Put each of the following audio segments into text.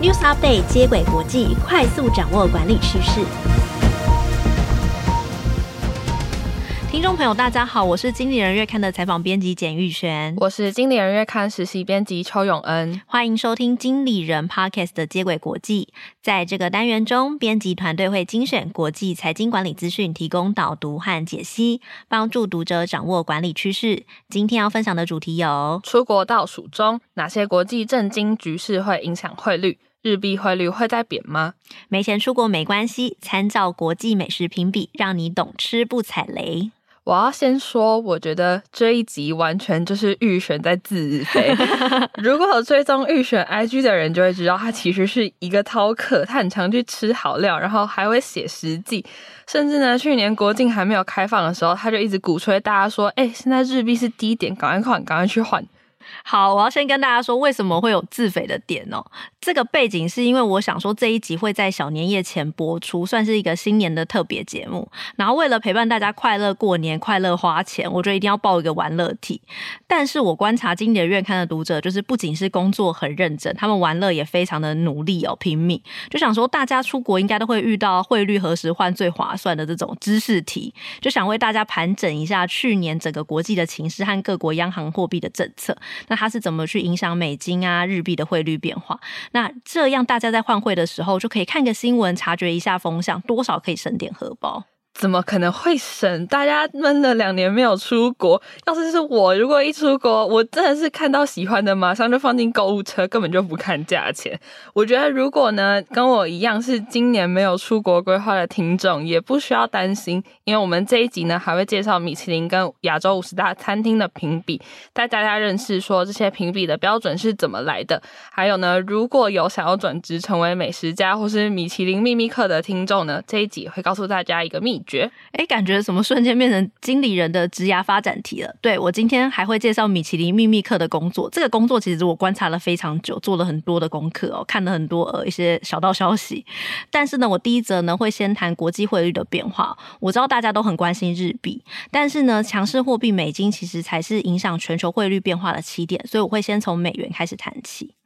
News Update 接轨国际，快速掌握管理趋势。听众朋友，大家好，我是经理人月刊的采访编辑简玉璇，我是经理人月刊实习编辑邱永恩，欢迎收听经理人 Podcast 的接轨国际。在这个单元中，编辑团队会精选国际财经管理资讯，提供导读和解析，帮助读者掌握管理趋势。今天要分享的主题有：出国倒数中，哪些国际政经局势会影响汇率？日币汇率会再贬吗？没钱出国没关系，参照国际美食评比，让你懂吃不踩雷。我要先说，我觉得这一集完全就是玉璇在自肥。如果有追踪玉璇 IG 的人就会知道，他其实是一个饕客，他很常去吃好料，然后还会写食记，甚至呢，去年国境还没有开放的时候，他就一直鼓吹大家说：“哎，现在日币是低点，赶快换，赶快去换。”好，我要先跟大家说，为什么会有自肥的点哦。这个背景是因为我想说这一集会在小年夜前播出，算是一个新年的特别节目。然后为了陪伴大家快乐过年、快乐花钱，我觉得一定要报一个玩乐题。但是我观察经理人月刊的读者，就是不仅是工作很认真，他们玩乐也非常的努力哦，拼命。就想说大家出国应该都会遇到汇率何时换最划算的这种知识题，就想为大家盘整一下去年整个国际的情势和各国央行货币的政策。那它是怎么去影响美金啊、日币的汇率变化？那这样大家在换汇的时候就可以看个新闻，察觉一下风向，多少可以省点荷包。怎么可能会省？大家闷了两年没有出国，要是是我，如果一出国，我真的是看到喜欢的，马上就放进购物车，根本就不看价钱。我觉得，如果呢跟我一样是今年没有出国规划的听众，也不需要担心，因为我们这一集呢还会介绍米其林跟亚洲五十大餐厅的评比，带大家认识说这些评比的标准是怎么来的。还有呢，如果有想要转职成为美食家或是米其林秘密客的听众呢，这一集会告诉大家一个秘。觉哎，感觉什么瞬间变成经理人的职涯发展题了？对，我今天还会介绍米其林秘密课的工作。这个工作其实我观察了非常久，做了很多的功课哦，看了很多呃一些小道消息。但是呢，我第一则呢会先谈国际汇率的变化。我知道大家都很关心日币，但是呢，强势货币美金其实才是影响全球汇率变化的起点，所以我会先从美元开始谈起。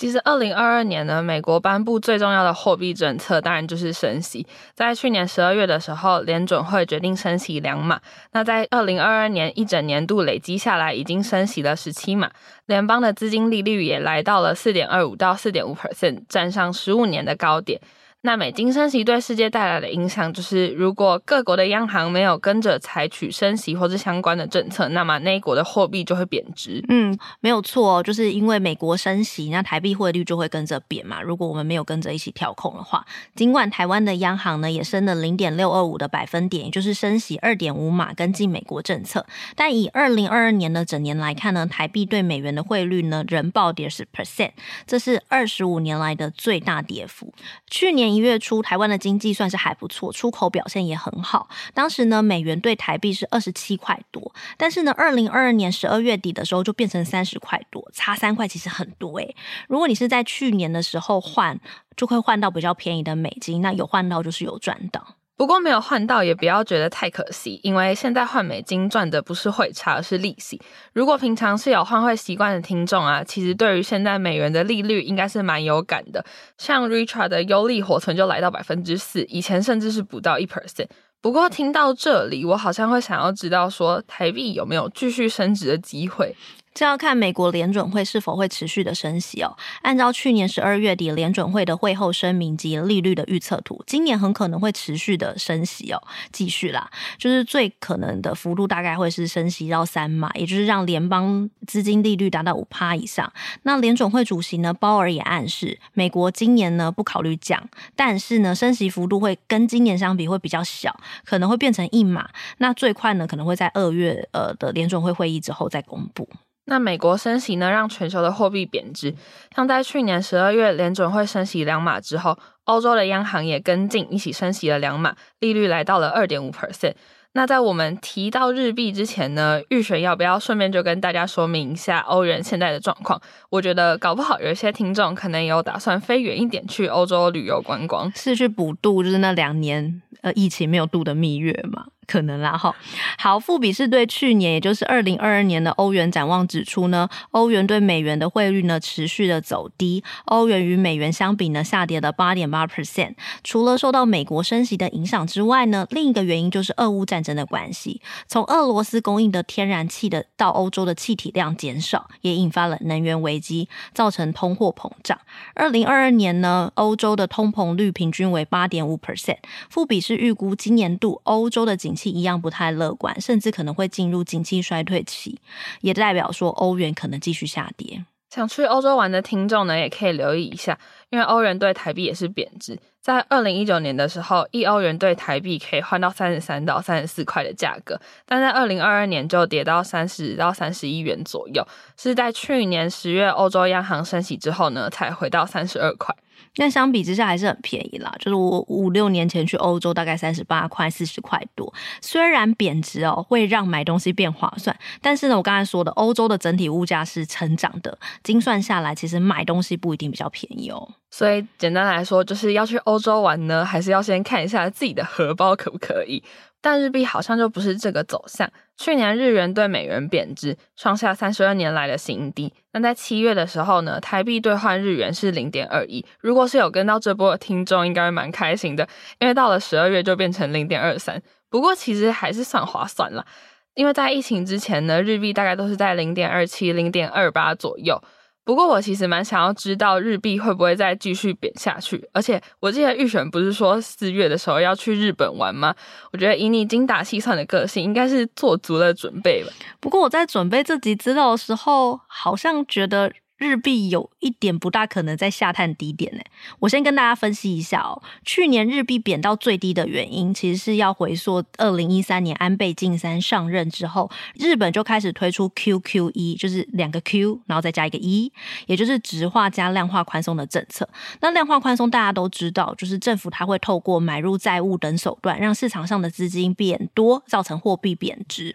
其实，二零二二年呢，美国颁布最重要的货币政策，当然就是升息。在去年十二月的时候，联准会决定升息两码。那在二零二二年一整年度累积下来，已经升息了十七码，联邦的资金利率也来到了四点二五到四点五 percent，站上十五年的高点。那美金升息对世界带来的影响，就是如果各国的央行没有跟着采取升息或是相关的政策，那么那一国的货币就会贬值。嗯，没有错，就是因为美国升息，那台币汇率就会跟着贬嘛。如果我们没有跟着一起调控的话，尽管台湾的央行呢也升了零点六二五的百分点，也就是升息二点五码，跟进美国政策。但以二零二二年的整年来看呢，台币对美元的汇率呢仍暴跌十 percent，这是二十五年来的最大跌幅。去年。一月初，台湾的经济算是还不错，出口表现也很好。当时呢，美元兑台币是二十七块多，但是呢，二零二二年十二月底的时候就变成三十块多，差三块其实很多诶。如果你是在去年的时候换，就会换到比较便宜的美金，那有换到就是有赚到。不过没有换到也不要觉得太可惜，因为现在换美金赚的不是汇差，而是利息。如果平常是有换汇习惯的听众啊，其实对于现在美元的利率应该是蛮有感的。像 Richard 的优利活存就来到百分之四，以前甚至是不到一 percent。不过听到这里，我好像会想要知道说，台币有没有继续升值的机会？这要看美国联准会是否会持续的升息哦。按照去年十二月底联准会的会后声明及利率的预测图，今年很可能会持续的升息哦，继续啦。就是最可能的幅度大概会是升息到三码，也就是让联邦资金利率达到五趴以上。那联准会主席呢，鲍尔也暗示，美国今年呢不考虑降，但是呢升息幅度会跟今年相比会比较小，可能会变成一码。那最快呢可能会在二月呃的联准会会议之后再公布。那美国升息呢，让全球的货币贬值。像在去年十二月联准会升息两码之后，欧洲的央行也跟进一起升息了两码，利率来到了二点五 percent。那在我们提到日币之前呢，玉璇要不要顺便就跟大家说明一下欧元现在的状况？我觉得搞不好有一些听众可能有打算飞远一点去欧洲旅游观光，是去补度就是那两年呃疫情没有度的蜜月嘛。可能啦哈。好，富比是对去年，也就是二零二二年的欧元展望指出呢，欧元对美元的汇率呢持续的走低，欧元与美元相比呢下跌了八点八 percent。除了受到美国升息的影响之外呢，另一个原因就是俄乌战争的关系。从俄罗斯供应的天然气的到欧洲的气体量减少，也引发了能源危机，造成通货膨胀。二零二二年呢，欧洲的通膨率平均为八点五 percent。富比是预估今年度欧洲的景气一样不太乐观，甚至可能会进入景气衰退期，也代表说欧元可能继续下跌。想去欧洲玩的听众呢，也可以留意一下，因为欧元对台币也是贬值。在二零一九年的时候，一欧元对台币可以换到三十三到三十四块的价格，但在二零二二年就跌到三十到三十一元左右，是在去年十月欧洲央行升息之后呢，才回到三十二块。那相比之下还是很便宜啦，就是我五六年前去欧洲大概三十八块、四十块多。虽然贬值哦会让买东西变划算，但是呢，我刚才说的欧洲的整体物价是成长的，精算下来其实买东西不一定比较便宜哦。所以简单来说，就是要去欧洲玩呢，还是要先看一下自己的荷包可不可以。但日币好像就不是这个走向。去年日元对美元贬值，创下三十二年来的新低。那在七月的时候呢，台币兑换日元是零点二一。如果是有跟到这波的听众，应该会蛮开心的，因为到了十二月就变成零点二三。不过其实还是算划算了，因为在疫情之前呢，日币大概都是在零点二七、零点二八左右。不过我其实蛮想要知道日币会不会再继续贬下去，而且我记得预选不是说四月的时候要去日本玩吗？我觉得以你精打细算的个性，应该是做足了准备了。不过我在准备这集资料的时候，好像觉得。日币有一点不大可能再下探低点呢。我先跟大家分析一下哦。去年日币贬到最低的原因，其实是要回溯二零一三年安倍晋三上任之后，日本就开始推出 QQE，就是两个 Q，然后再加一个 E，也就是直化加量化宽松的政策。那量化宽松大家都知道，就是政府它会透过买入债务等手段，让市场上的资金变多，造成货币贬值。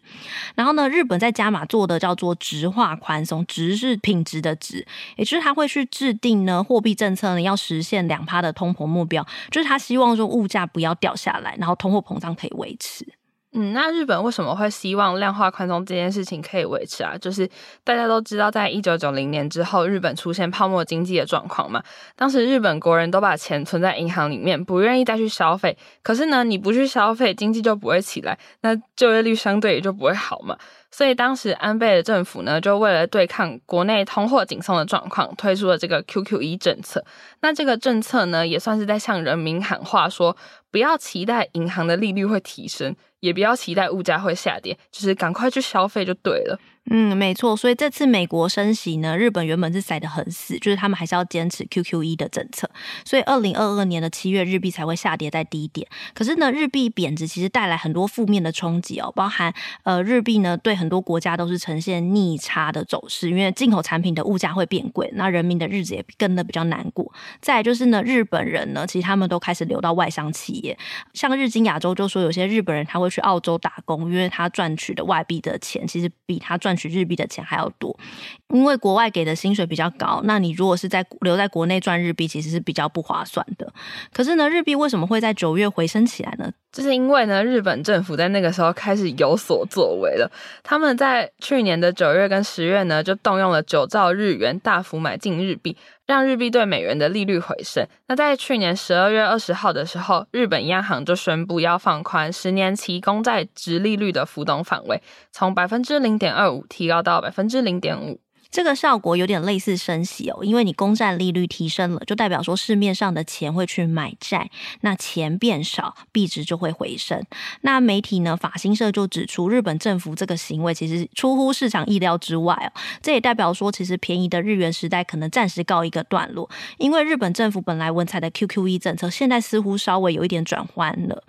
然后呢，日本在加码做的叫做直化宽松，直是品质的也就是他会去制定呢货币政策呢，要实现两趴的通膨目标，就是他希望说物价不要掉下来，然后通货膨胀可以维持。嗯，那日本为什么会希望量化宽松这件事情可以维持啊？就是大家都知道，在一九九零年之后，日本出现泡沫经济的状况嘛。当时日本国人都把钱存在银行里面，不愿意再去消费。可是呢，你不去消费，经济就不会起来，那就业率相对也就不会好嘛。所以当时安倍的政府呢，就为了对抗国内通货紧缩的状况，推出了这个 QQE 政策。那这个政策呢，也算是在向人民喊话，说不要期待银行的利率会提升，也不要期待物价会下跌，就是赶快去消费就对了。嗯，没错，所以这次美国升息呢，日本原本是塞得很死，就是他们还是要坚持 QQE 的政策，所以二零二二年的七月日币才会下跌在低点。可是呢，日币贬值其实带来很多负面的冲击哦，包含呃日币呢对很多国家都是呈现逆差的走势，因为进口产品的物价会变贵，那人民的日子也跟得比较难过。再就是呢，日本人呢其实他们都开始流到外商企业，像日经亚洲就说有些日本人他会去澳洲打工，因为他赚取的外币的钱其实比他赚取日币的钱还要多，因为国外给的薪水比较高，那你如果是在留在国内赚日币，其实是比较不划算的。可是呢，日币为什么会在九月回升起来呢？就是因为呢，日本政府在那个时候开始有所作为了。他们在去年的九月跟十月呢，就动用了九兆日元大幅买进日币，让日币对美元的利率回升。那在去年十二月二十号的时候，日本央行就宣布要放宽十年期公债殖利率的浮动范围，从百分之零点二五提高到百分之零点五。这个效果有点类似升息哦，因为你公债利率提升了，就代表说市面上的钱会去买债，那钱变少，币值就会回升。那媒体呢，法新社就指出，日本政府这个行为其实出乎市场意料之外哦。这也代表说，其实便宜的日元时代可能暂时告一个段落，因为日本政府本来文采的 QQE 政策，现在似乎稍微有一点转换了。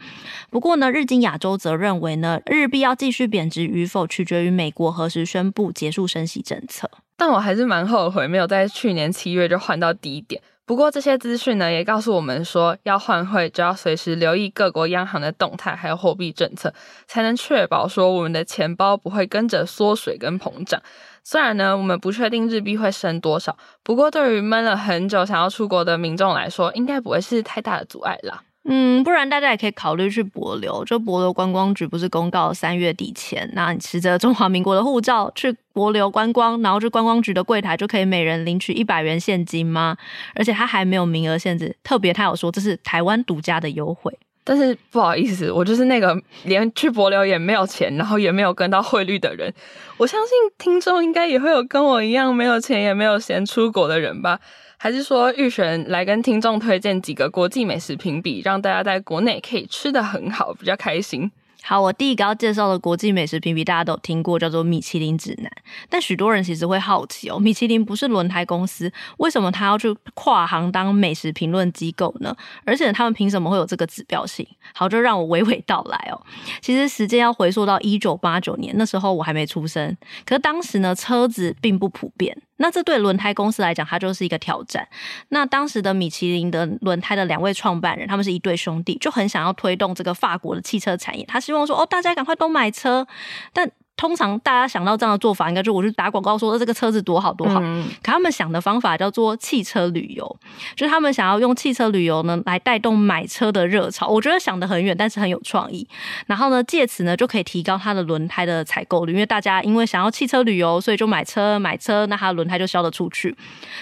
不过呢，日经亚洲则认为呢，日币要继续贬值与否，取决于美国何时宣布结束升息政策。但我还是蛮后悔没有在去年七月就换到低点。不过这些资讯呢，也告诉我们说，要换汇就要随时留意各国央行的动态，还有货币政策，才能确保说我们的钱包不会跟着缩水跟膨胀。虽然呢，我们不确定日币会升多少，不过对于闷了很久想要出国的民众来说，应该不会是太大的阻碍啦。嗯，不然大家也可以考虑去博流。就博流观光局不是公告三月底前，那你持着中华民国的护照去博流观光，然后去观光局的柜台就可以每人领取一百元现金吗？而且他还没有名额限制，特别他有说这是台湾独家的优惠。但是不好意思，我就是那个连去博流也没有钱，然后也没有跟到汇率的人。我相信听众应该也会有跟我一样没有钱也没有闲出国的人吧？还是说玉璇来跟听众推荐几个国际美食评比，让大家在国内可以吃的很好，比较开心？好，我第一个要介绍的国际美食评比，大家都听过，叫做米其林指南。但许多人其实会好奇哦，米其林不是轮胎公司，为什么他要去跨行当美食评论机构呢？而且他们凭什么会有这个指标性？好，就让我娓娓道来哦。其实时间要回溯到一九八九年，那时候我还没出生，可是当时呢，车子并不普遍。那这对轮胎公司来讲，它就是一个挑战。那当时的米其林的轮胎的两位创办人，他们是一对兄弟，就很想要推动这个法国的汽车产业。他希望说，哦，大家赶快都买车，但。通常大家想到这样的做法，应该就我去打广告说这个车子多好多好。嗯。可他们想的方法叫做汽车旅游，就是他们想要用汽车旅游呢来带动买车的热潮。我觉得想得很远，但是很有创意。然后呢，借此呢就可以提高它的轮胎的采购率，因为大家因为想要汽车旅游，所以就买车买车，那它的轮胎就销得出去。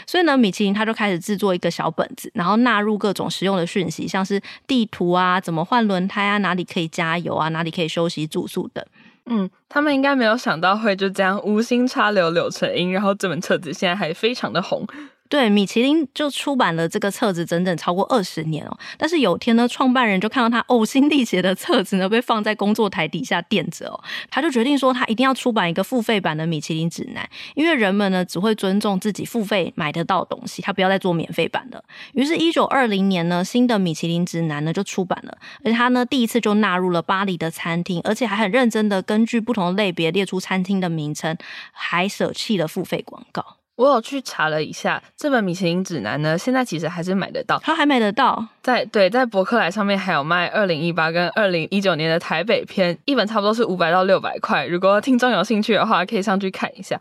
所以呢，米其林它就开始制作一个小本子，然后纳入各种实用的讯息，像是地图啊，怎么换轮胎啊，哪里可以加油啊，哪里可以休息住宿等。嗯，他们应该没有想到会就这样无心插柳柳成荫，然后这本册子现在还非常的红。对，米其林就出版了这个册子整整超过二十年哦。但是有天呢，创办人就看到他呕心沥血的册子呢被放在工作台底下垫着哦，他就决定说他一定要出版一个付费版的米其林指南，因为人们呢只会尊重自己付费买得到的东西，他不要再做免费版的。于是，一九二零年呢，新的米其林指南呢就出版了，而且他呢第一次就纳入了巴黎的餐厅，而且还很认真的根据不同的类别列出餐厅的名称，还舍弃了付费广告。我有去查了一下，这本米其林指南呢，现在其实还是买得到。它还买得到，在对，在博客来上面还有卖二零一八跟二零一九年的台北篇，一本差不多是五百到六百块。如果听众有兴趣的话，可以上去看一下。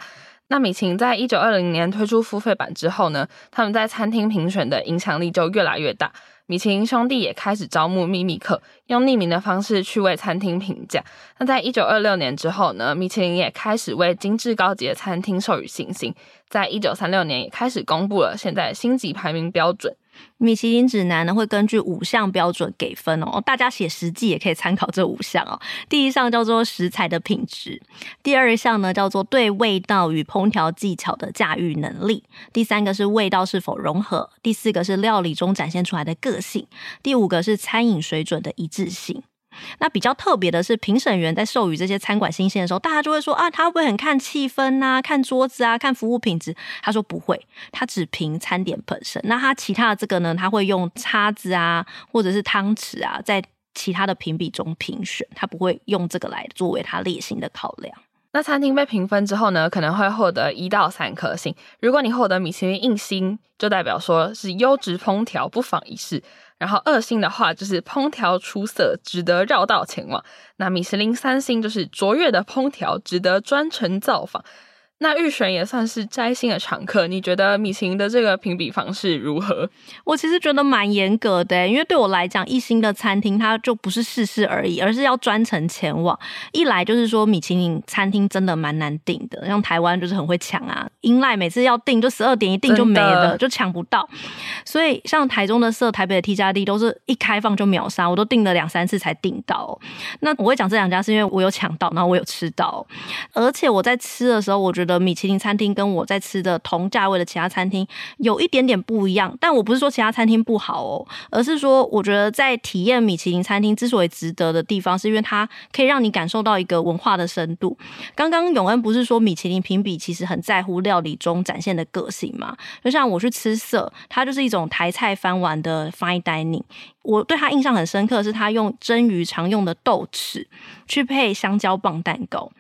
那米其在一九二零年推出付费版之后呢，他们在餐厅评选的影响力就越来越大。米其林兄弟也开始招募秘密客，用匿名的方式去为餐厅评价。那在一九二六年之后呢，米其林也开始为精致高级的餐厅授予信心。在一九三六年也开始公布了现在星级排名标准。米其林指南呢，会根据五项标准给分哦，大家写实际也可以参考这五项哦。第一项叫做食材的品质，第二项呢叫做对味道与烹调技巧的驾驭能力，第三个是味道是否融合，第四个是料理中展现出来的个性，第五个是餐饮水准的一致性。那比较特别的是，评审员在授予这些餐馆星鲜的时候，大家就会说啊，他会不会很看气氛啊，看桌子啊，看服务品质？他说不会，他只评餐点本身。那他其他的这个呢，他会用叉子啊，或者是汤匙啊，在其他的评比中评选，他不会用这个来作为他列星的考量。那餐厅被评分之后呢，可能会获得一到三颗星。如果你获得米其林硬星，就代表说是优质烹调，不妨一试。然后二星的话就是烹调出色，值得绕道前往。那米其林三星就是卓越的烹调，值得专程造访。那玉璇也算是摘星的常客，你觉得米其林的这个评比方式如何？我其实觉得蛮严格的，因为对我来讲，一星的餐厅它就不是试试而已，而是要专程前往。一来就是说，米其林餐厅真的蛮难订的，像台湾就是很会抢啊，英赖每次要订就十二点一订就没了，就抢不到。所以像台中的社、台北的 T 加 D 都是一开放就秒杀，我都订了两三次才订到。那我会讲这两家是因为我有抢到，然后我有吃到，而且我在吃的时候，我觉得。米其林餐厅跟我在吃的同价位的其他餐厅有一点点不一样，但我不是说其他餐厅不好哦，而是说我觉得在体验米其林餐厅之所以值得的地方，是因为它可以让你感受到一个文化的深度。刚刚永恩不是说米其林评比其实很在乎料理中展现的个性吗？就像我去吃色，它就是一种台菜翻玩的 fine dining，我对他印象很深刻是他用蒸鱼常用的豆豉去配香蕉棒蛋糕。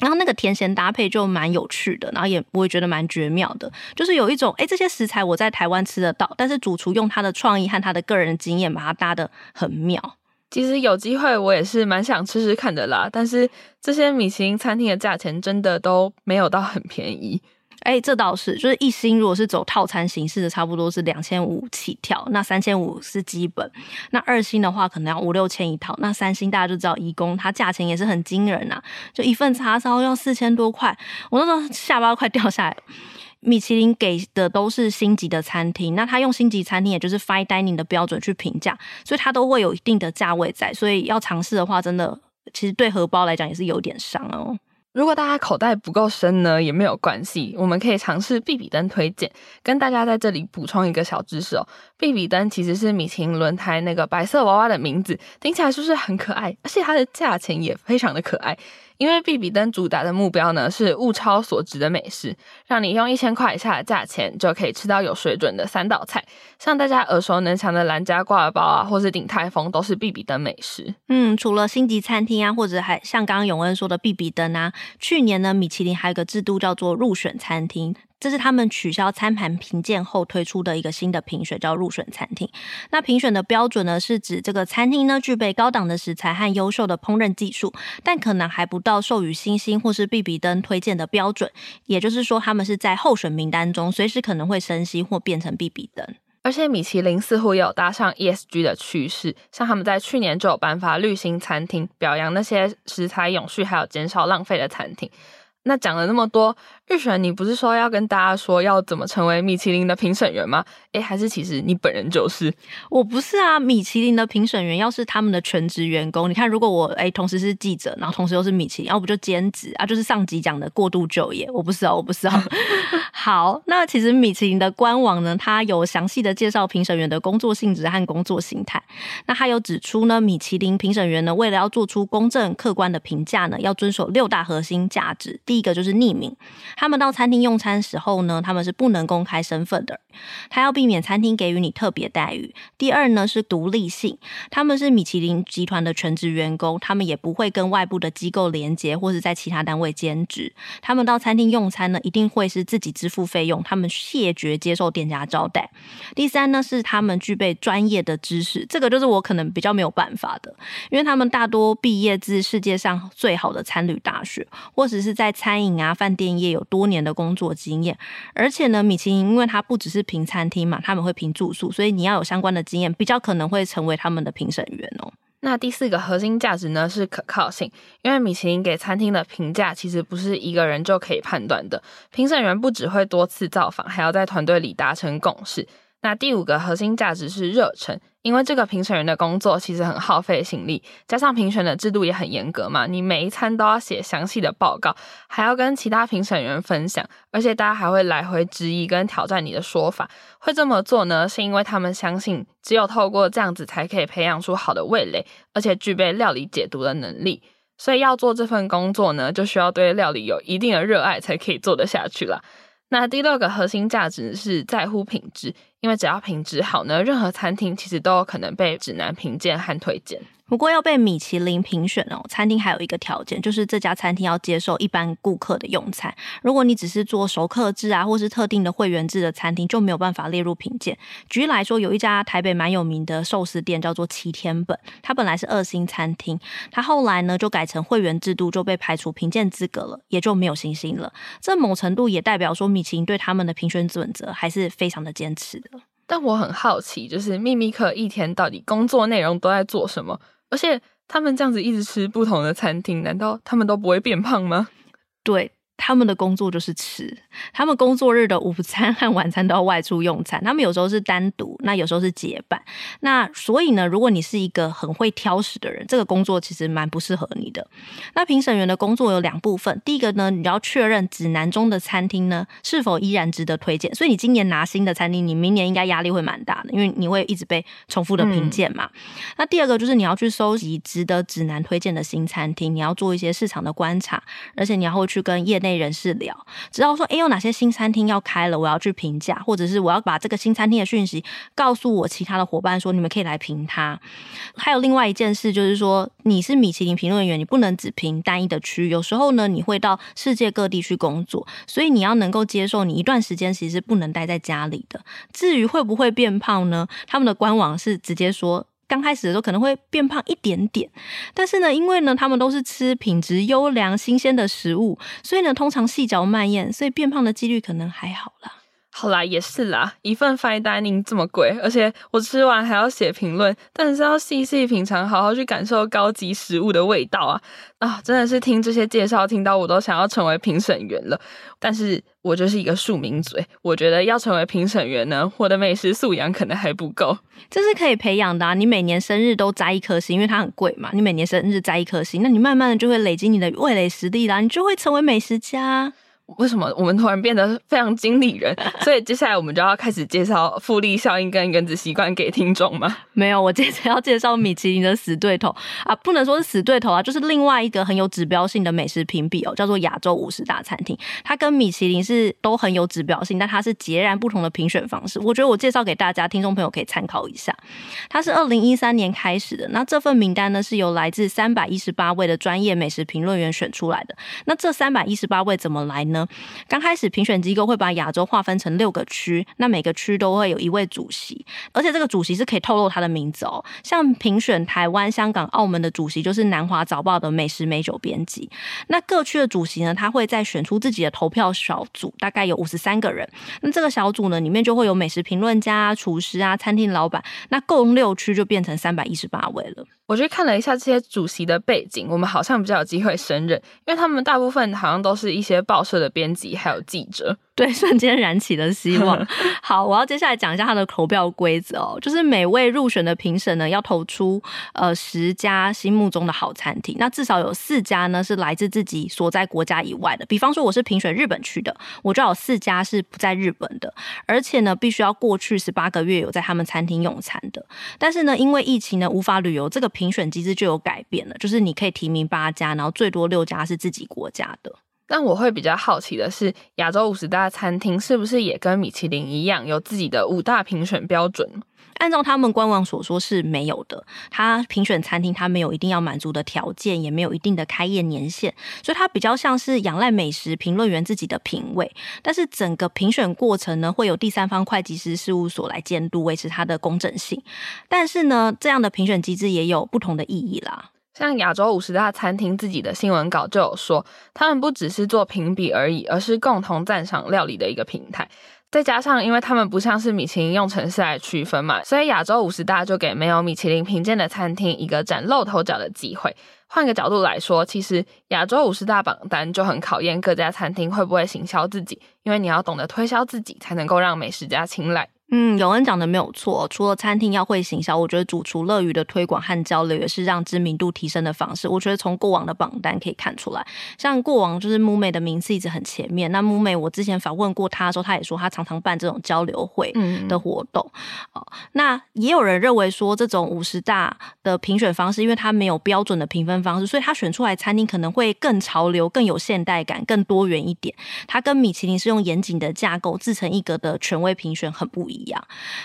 然后那个甜咸搭配就蛮有趣的，然后也我也觉得蛮绝妙的，就是有一种哎，这些食材我在台湾吃得到，但是主厨用他的创意和他的个人经验把它搭得很妙。其实有机会我也是蛮想吃吃看的啦，但是这些米其林餐厅的价钱真的都没有到很便宜。哎、欸，这倒是，就是一星如果是走套餐形式的，差不多是两千五起跳，那三千五是基本。那二星的话，可能要五六千一套。那三星大家就知道，一宫它价钱也是很惊人呐、啊，就一份叉烧要四千多块，我那时候下巴快掉下来。米其林给的都是星级的餐厅，那他用星级餐厅，也就是 fine dining 的标准去评价，所以它都会有一定的价位在。所以要尝试的话，真的其实对荷包来讲也是有点伤哦。如果大家口袋不够深呢，也没有关系，我们可以尝试比比登推荐。跟大家在这里补充一个小知识哦，比比登其实是米其林轮胎那个白色娃娃的名字，听起来是不是很可爱？而且它的价钱也非常的可爱。因为必比登主打的目标呢是物超所值的美食，让你用一千块以下的价钱就可以吃到有水准的三道菜，像大家耳熟能详的兰家挂耳包啊，或是鼎泰丰都是必比登美食。嗯，除了星级餐厅啊，或者还像刚刚永恩说的必比登啊，去年呢米其林还有个制度叫做入选餐厅。这是他们取消餐盘评鉴后推出的一个新的评选，叫入选餐厅。那评选的标准呢，是指这个餐厅呢具备高档的食材和优秀的烹饪技术，但可能还不到授予星星或是必比登推荐的标准。也就是说，他们是在候选名单中，随时可能会升星或变成必比登。而且米其林似乎也有搭上 ESG 的趋势，像他们在去年就有颁发绿星餐厅，表扬那些食材永续还有减少浪费的餐厅。那讲了那么多，玉璇，你不是说要跟大家说要怎么成为米其林的评审员吗？诶，还是其实你本人就是？我不是啊，米其林的评审员要是他们的全职员工，你看，如果我诶同时是记者，然后同时又是米其林，要不就兼职啊，就是上集讲的过度就业。我不是啊，我不是啊。好，那其实米其林的官网呢，它有详细的介绍评审员的工作性质和工作形态。那它有指出呢，米其林评审员呢，为了要做出公正客观的评价呢，要遵守六大核心价值。第一个就是匿名，他们到餐厅用餐时候呢，他们是不能公开身份的，他要避免餐厅给予你特别待遇。第二呢是独立性，他们是米其林集团的全职员工，他们也不会跟外部的机构连接或是在其他单位兼职。他们到餐厅用餐呢，一定会是自己支付费用，他们谢绝接受店家招待。第三呢是他们具备专业的知识，这个就是我可能比较没有办法的，因为他们大多毕业自世界上最好的餐旅大学，或者是在餐饮啊、饭店业有多年的工作经验，而且呢，米其林因为它不只是评餐厅嘛，他们会评住宿，所以你要有相关的经验，比较可能会成为他们的评审员哦。那第四个核心价值呢是可靠性，因为米其林给餐厅的评价其实不是一个人就可以判断的，评审员不只会多次造访，还要在团队里达成共识。那第五个核心价值是热忱，因为这个评审员的工作其实很耗费心力，加上评选的制度也很严格嘛，你每一餐都要写详细的报告，还要跟其他评审员分享，而且大家还会来回质疑跟挑战你的说法。会这么做呢，是因为他们相信只有透过这样子才可以培养出好的味蕾，而且具备料理解读的能力。所以要做这份工作呢，就需要对料理有一定的热爱，才可以做得下去啦。那第六个核心价值是在乎品质，因为只要品质好呢，任何餐厅其实都有可能被指南评鉴和推荐。不过要被米其林评选哦，餐厅还有一个条件，就是这家餐厅要接受一般顾客的用餐。如果你只是做熟客制啊，或是特定的会员制的餐厅，就没有办法列入评鉴。举例来说，有一家台北蛮有名的寿司店叫做七天本，它本来是二星餐厅，它后来呢就改成会员制度，就被排除评鉴资格了，也就没有星星了。这某程度也代表说，米其林对他们的评选准则还是非常的坚持的。但我很好奇，就是秘密客一天到底工作内容都在做什么？而且他们这样子一直吃不同的餐厅，难道他们都不会变胖吗？对。他们的工作就是吃，他们工作日的午餐和晚餐都要外出用餐。他们有时候是单独，那有时候是结伴。那所以呢，如果你是一个很会挑食的人，这个工作其实蛮不适合你的。那评审员的工作有两部分，第一个呢，你要确认指南中的餐厅呢是否依然值得推荐。所以你今年拿新的餐厅，你明年应该压力会蛮大的，因为你会一直被重复的评鉴嘛。嗯。那第二个就是你要去收集值得指南推荐的新餐厅，你要做一些市场的观察，而且你要会去跟业内。人士聊，知道说，哎，有哪些新餐厅要开了，我要去评价，或者是我要把这个新餐厅的讯息告诉我其他的伙伴，说你们可以来评它。还有另外一件事，就是说你是米其林评论员，你不能只评单一的区域，有时候呢，你会到世界各地去工作，所以你要能够接受，你一段时间其实是不能待在家里的。至于会不会变胖呢？他们的官网是直接说。刚开始的时候可能会变胖一点点，但是呢，因为呢他们都是吃品质优良、新鲜的食物，所以呢通常细嚼慢咽，所以变胖的几率可能还好啦。好啦，也是啦，一份 fine dining 这么贵，而且我吃完还要写评论，但是要细细品尝，好好去感受高级食物的味道啊！啊，真的是听这些介绍，听到我都想要成为评审员了。但是我就是一个庶民嘴，我觉得要成为评审员呢，我的美食素养可能还不够。这是可以培养的！你每年生日都摘一颗星，因为它很贵嘛。你每年生日摘一颗星，那你慢慢的就会累积你的味蕾实力啦，你就会成为美食家。为什么我们突然变得非常经理人？所以接下来我们就要开始介绍复利效应跟原子习惯给听众吗？没有，我接着要介绍米其林的死对头啊，不能说是死对头啊，就是另外一个很有指标性的美食评比哦，叫做亚洲五十大餐厅。它跟米其林是都很有指标性，但它是截然不同的评选方式。我觉得我介绍给大家听众朋友可以参考一下。它是二零一三年开始的，那这份名单呢是由来自三百一十八位的专业美食评论员选出来的。那这三百一十八位怎么来呢？刚开始评选机构会把亚洲划分成六个区，那每个区都会有一位主席，而且这个主席是可以透露他的名字哦。像评选台湾、香港、澳门的主席就是南华早报的美食美酒编辑。那各区的主席呢，他会再选出自己的投票小组，大概有五十三个人。那这个小组呢，里面就会有美食评论家、厨师啊、餐厅老板。那共六区就变成三百一十八位了。我去看了一下这些主席的背景，我们好像比较有机会胜任，因为他们大部分好像都是一些报社的编辑，还有记者。对，瞬间燃起了希望。好，我要接下来讲一下它的投票规则哦，就是每位入选的评审呢，要投出呃十家心目中的好餐厅，那至少有四家呢是来自自己所在国家以外的。比方说，我是评选日本区的，我就有四家是不在日本的，而且呢，必须要过去十八个月有在他们餐厅用餐的。但是呢，因为疫情呢无法旅游，这个评选机制就有改变了，就是你可以提名八家，然后最多六家是自己国家的。但我会比较好奇的是，亚洲五十大餐厅是不是也跟米其林一样，有自己的五大评选标准？按照他们官网所说是没有的，他评选餐厅他没有一定要满足的条件，也没有一定的开业年限，所以它比较像是仰赖美食评论员自己的品味。但是整个评选过程呢，会有第三方会计师事务所来监督，维持它的公正性。但是呢，这样的评选机制也有不同的意义啦。像亚洲五十大餐厅自己的新闻稿就有说，他们不只是做评比而已，而是共同赞赏料理的一个平台。再加上，因为他们不像是米其林用城市来区分嘛，所以亚洲五十大就给没有米其林评鉴的餐厅一个崭露头角的机会。换个角度来说，其实亚洲五十大榜单就很考验各家餐厅会不会行销自己，因为你要懂得推销自己，才能够让美食家青睐。嗯，永恩讲的没有错。除了餐厅要会行销，我觉得主厨乐于的推广和交流也是让知名度提升的方式。我觉得从过往的榜单可以看出来，像过往就是木美的名次一直很前面。那木美我之前访问过她的时候，她也说她常常办这种交流会的活动。哦、嗯，那也有人认为说这种五十大的评选方式，因为它没有标准的评分方式，所以他选出来餐厅可能会更潮流、更有现代感、更多元一点。它跟米其林是用严谨的架构自成一格的权威评选很不一样。一样，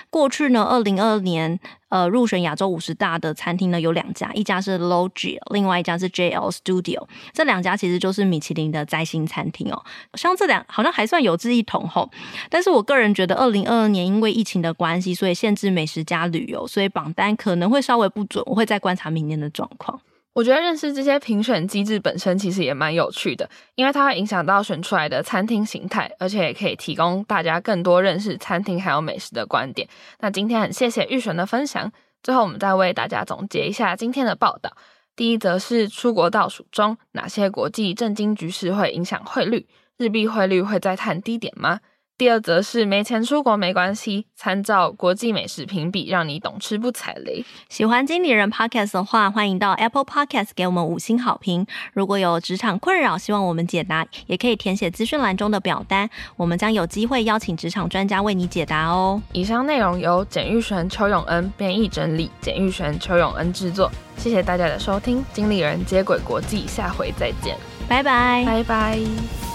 过去呢，二零二二年，呃，入选亚洲五十大的餐厅呢有两家，一家是 Loggia，另外一家是 JL Studio，这两家其实就是米其林的摘星餐厅哦。像这两好像还算有志一同吼，但是我个人觉得，二零二二年因为疫情的关系，所以限制美食加旅游，所以榜单可能会稍微不准，我会再观察明年的状况。我觉得认识这些评选机制本身其实也蛮有趣的，因为它会影响到选出来的餐厅形态，而且也可以提供大家更多认识餐厅还有美食的观点。那今天很谢谢玉璇的分享，最后我们再为大家总结一下今天的报道。第一则是出国倒数中，哪些国际政经局势会影响汇率？日币汇率会再探低点吗？第二则是没钱出国没关系，参照国际美食评比，让你懂吃不踩雷。喜欢经理人 Podcast 的话，欢迎到 Apple Podcast 给我们五星好评。如果有职场困扰，希望我们解答，也可以填写资讯栏中的表单，我们将有机会邀请职场专家为你解答哦。以上内容由简玉璇、邱永恩编译整理，简玉璇、邱永恩制作。谢谢大家的收听，经理人接轨国际，下回再见，拜拜，拜拜。